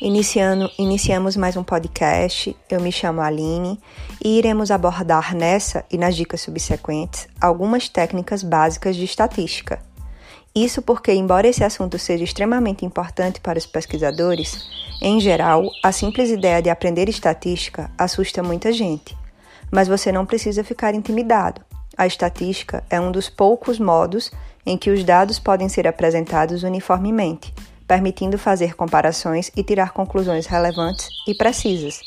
Iniciando, iniciamos mais um podcast. Eu me chamo Aline e iremos abordar nessa e nas dicas subsequentes algumas técnicas básicas de estatística. Isso porque, embora esse assunto seja extremamente importante para os pesquisadores, em geral, a simples ideia de aprender estatística assusta muita gente. Mas você não precisa ficar intimidado. A estatística é um dos poucos modos em que os dados podem ser apresentados uniformemente permitindo fazer comparações e tirar conclusões relevantes e precisas.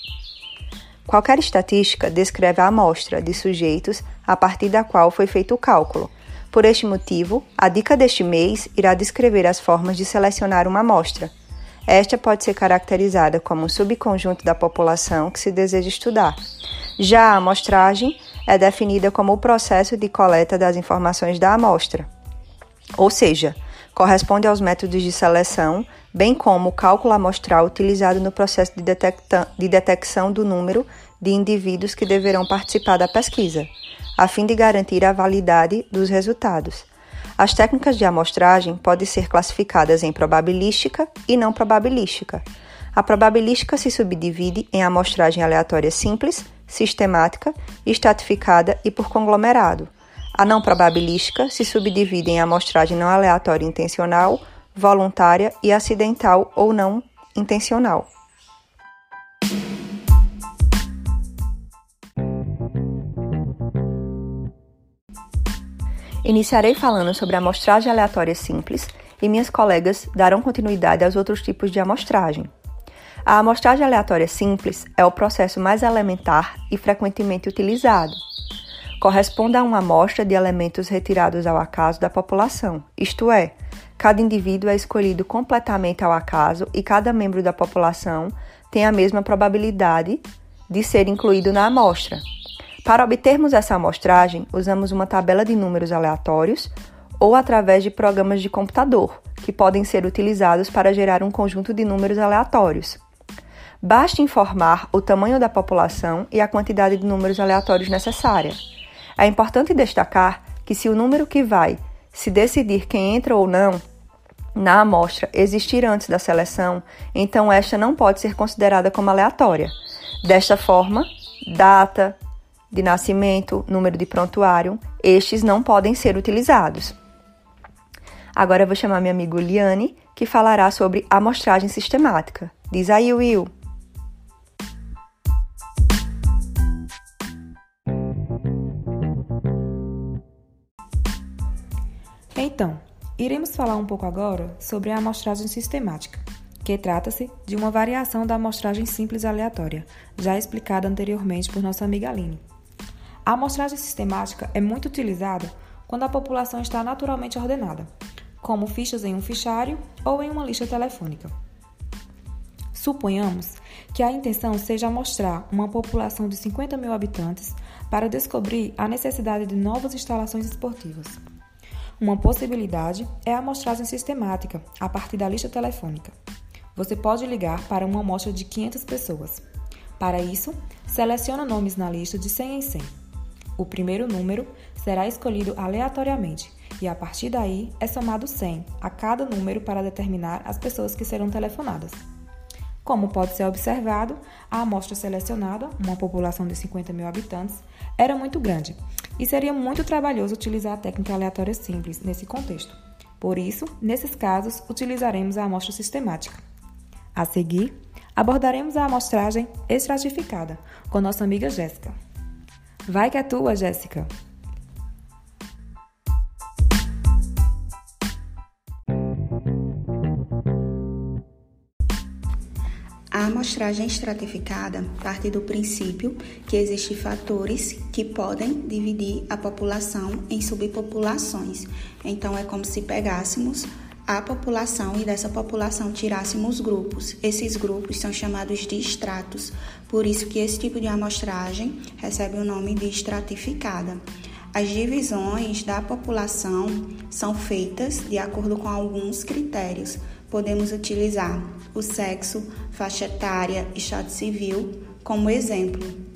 Qualquer estatística descreve a amostra de sujeitos a partir da qual foi feito o cálculo. Por este motivo, a dica deste mês irá descrever as formas de selecionar uma amostra. Esta pode ser caracterizada como um subconjunto da população que se deseja estudar. Já a amostragem é definida como o processo de coleta das informações da amostra. Ou seja, corresponde aos métodos de seleção, bem como o cálculo amostral utilizado no processo de, de detecção do número de indivíduos que deverão participar da pesquisa, a fim de garantir a validade dos resultados. As técnicas de amostragem podem ser classificadas em probabilística e não probabilística. A probabilística se subdivide em amostragem aleatória simples, sistemática, estratificada e por conglomerado. A não probabilística se subdivide em amostragem não aleatória intencional, voluntária e acidental ou não intencional. Iniciarei falando sobre a amostragem aleatória simples e minhas colegas darão continuidade aos outros tipos de amostragem. A amostragem aleatória simples é o processo mais elementar e frequentemente utilizado corresponde a uma amostra de elementos retirados ao acaso da população, isto é, cada indivíduo é escolhido completamente ao acaso e cada membro da população tem a mesma probabilidade de ser incluído na amostra. Para obtermos essa amostragem, usamos uma tabela de números aleatórios ou através de programas de computador, que podem ser utilizados para gerar um conjunto de números aleatórios. Basta informar o tamanho da população e a quantidade de números aleatórios necessária. É importante destacar que se o número que vai se decidir quem entra ou não na amostra existir antes da seleção, então esta não pode ser considerada como aleatória. Desta forma, data de nascimento, número de prontuário, estes não podem ser utilizados. Agora eu vou chamar meu amigo Liane, que falará sobre amostragem sistemática. Diz aí, Will. Então, iremos falar um pouco agora sobre a amostragem sistemática, que trata-se de uma variação da amostragem simples aleatória, já explicada anteriormente por nossa amiga Aline. A amostragem sistemática é muito utilizada quando a população está naturalmente ordenada, como fichas em um fichário ou em uma lista telefônica. Suponhamos que a intenção seja amostrar uma população de 50 mil habitantes para descobrir a necessidade de novas instalações esportivas. Uma possibilidade é a amostragem sistemática, a partir da lista telefônica. Você pode ligar para uma amostra de 500 pessoas. Para isso, seleciona nomes na lista de 100 em 100. O primeiro número será escolhido aleatoriamente e a partir daí é somado 100 a cada número para determinar as pessoas que serão telefonadas. Como pode ser observado, a amostra selecionada, uma população de 50 mil habitantes, era muito grande e seria muito trabalhoso utilizar a técnica aleatória simples nesse contexto. Por isso, nesses casos, utilizaremos a amostra sistemática. A seguir, abordaremos a amostragem estratificada com nossa amiga Jéssica. Vai que é tua, Jéssica! A amostragem estratificada parte do princípio que existem fatores que podem dividir a população em subpopulações. Então, é como se pegássemos a população e dessa população tirássemos grupos. Esses grupos são chamados de estratos, por isso que esse tipo de amostragem recebe o nome de estratificada. As divisões da população são feitas de acordo com alguns critérios. Podemos utilizar o sexo, faixa etária, estado civil como exemplo.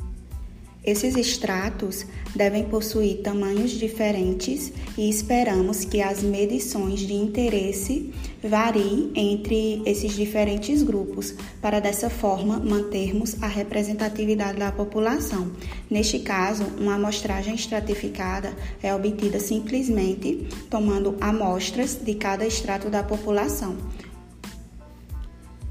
Esses extratos devem possuir tamanhos diferentes e esperamos que as medições de interesse variem entre esses diferentes grupos, para dessa forma mantermos a representatividade da população. Neste caso, uma amostragem estratificada é obtida simplesmente tomando amostras de cada extrato da população.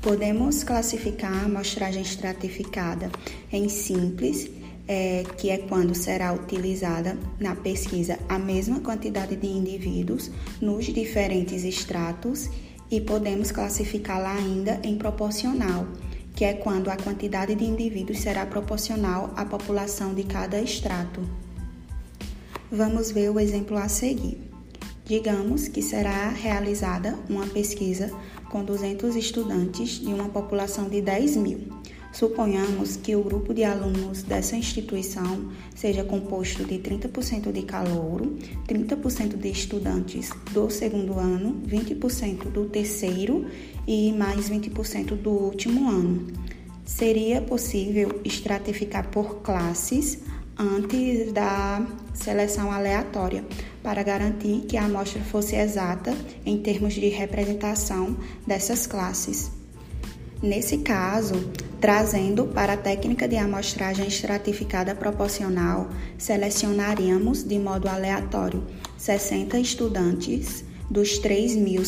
Podemos classificar a amostragem estratificada em simples é, que é quando será utilizada na pesquisa a mesma quantidade de indivíduos nos diferentes estratos e podemos classificá-la ainda em proporcional, que é quando a quantidade de indivíduos será proporcional à população de cada extrato. Vamos ver o exemplo a seguir. Digamos que será realizada uma pesquisa com 200 estudantes de uma população de 10 mil. Suponhamos que o grupo de alunos dessa instituição seja composto de 30% de calouro, 30% de estudantes do segundo ano, 20% do terceiro e mais 20% do último ano. Seria possível estratificar por classes antes da seleção aleatória, para garantir que a amostra fosse exata em termos de representação dessas classes. Nesse caso, trazendo para a técnica de amostragem estratificada proporcional, selecionaríamos de modo aleatório 60 estudantes dos 3 mil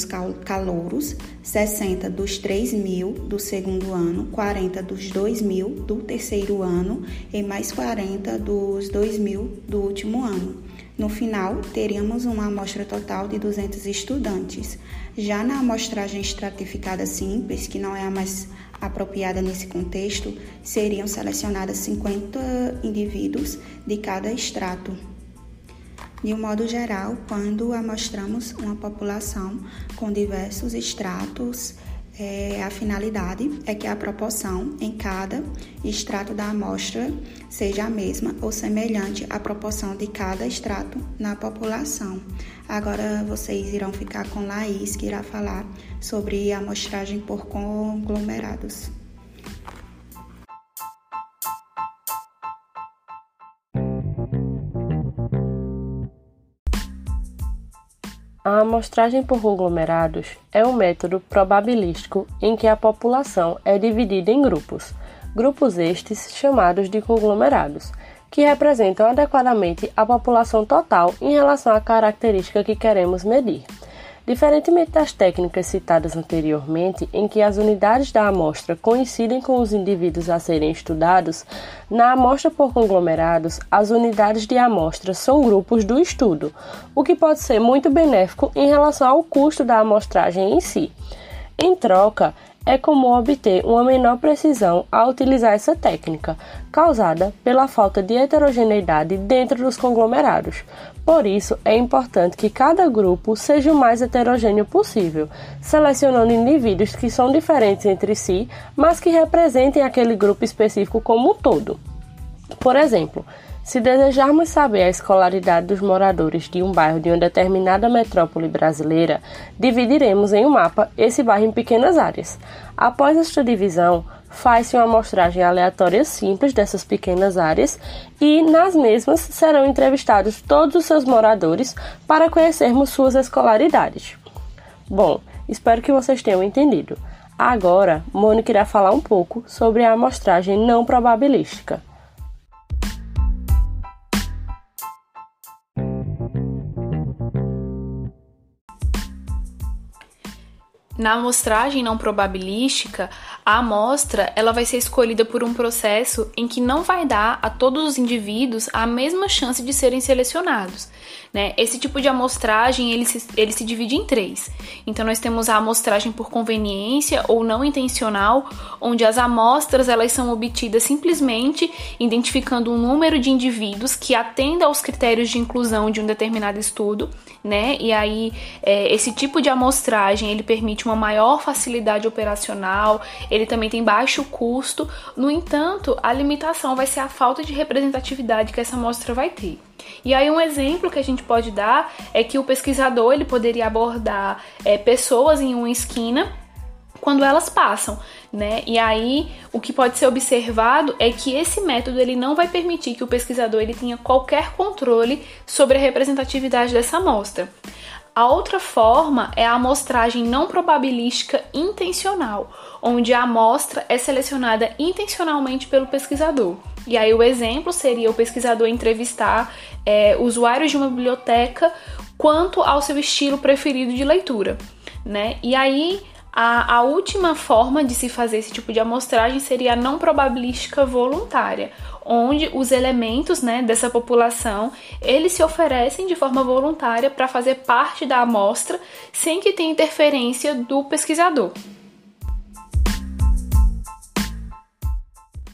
calouros, 60 dos 3 mil do segundo ano, 40 dos 2 mil do terceiro ano e mais 40 dos 2 mil do último ano. No final, teríamos uma amostra total de 200 estudantes. Já na amostragem estratificada simples, que não é a mais apropriada nesse contexto, seriam selecionadas 50 indivíduos de cada extrato. De um modo geral, quando amostramos uma população com diversos extratos, é, a finalidade é que a proporção em cada extrato da amostra seja a mesma ou semelhante à proporção de cada extrato na população. Agora vocês irão ficar com Laís, que irá falar sobre amostragem por conglomerados. A amostragem por conglomerados é um método probabilístico em que a população é dividida em grupos, grupos estes chamados de conglomerados, que representam adequadamente a população total em relação à característica que queremos medir. Diferentemente das técnicas citadas anteriormente, em que as unidades da amostra coincidem com os indivíduos a serem estudados, na amostra por conglomerados, as unidades de amostra são grupos do estudo, o que pode ser muito benéfico em relação ao custo da amostragem em si. Em troca, é comum obter uma menor precisão ao utilizar essa técnica, causada pela falta de heterogeneidade dentro dos conglomerados. Por isso, é importante que cada grupo seja o mais heterogêneo possível, selecionando indivíduos que são diferentes entre si, mas que representem aquele grupo específico como um todo. Por exemplo, se desejarmos saber a escolaridade dos moradores de um bairro de uma determinada metrópole brasileira, dividiremos em um mapa esse bairro em pequenas áreas. Após esta divisão, faz-se uma amostragem aleatória simples dessas pequenas áreas e nas mesmas serão entrevistados todos os seus moradores para conhecermos suas escolaridades. Bom, espero que vocês tenham entendido. Agora, Mônica irá falar um pouco sobre a amostragem não probabilística. Na amostragem não probabilística, a amostra ela vai ser escolhida por um processo em que não vai dar a todos os indivíduos a mesma chance de serem selecionados. Né? Esse tipo de amostragem ele se, ele se divide em três. Então nós temos a amostragem por conveniência ou não intencional, onde as amostras elas são obtidas simplesmente identificando um número de indivíduos que atenda aos critérios de inclusão de um determinado estudo, né? E aí é, esse tipo de amostragem ele uma maior facilidade operacional, ele também tem baixo custo. No entanto, a limitação vai ser a falta de representatividade que essa amostra vai ter. E aí um exemplo que a gente pode dar é que o pesquisador ele poderia abordar é, pessoas em uma esquina quando elas passam, né? E aí o que pode ser observado é que esse método ele não vai permitir que o pesquisador ele tenha qualquer controle sobre a representatividade dessa amostra. A outra forma é a amostragem não probabilística intencional, onde a amostra é selecionada intencionalmente pelo pesquisador. E aí o exemplo seria o pesquisador entrevistar é, usuários de uma biblioteca quanto ao seu estilo preferido de leitura, né? E aí a, a, última forma de se fazer esse tipo de amostragem seria a não probabilística voluntária, onde os elementos né, dessa população eles se oferecem de forma voluntária para fazer parte da amostra sem que tenha interferência do pesquisador.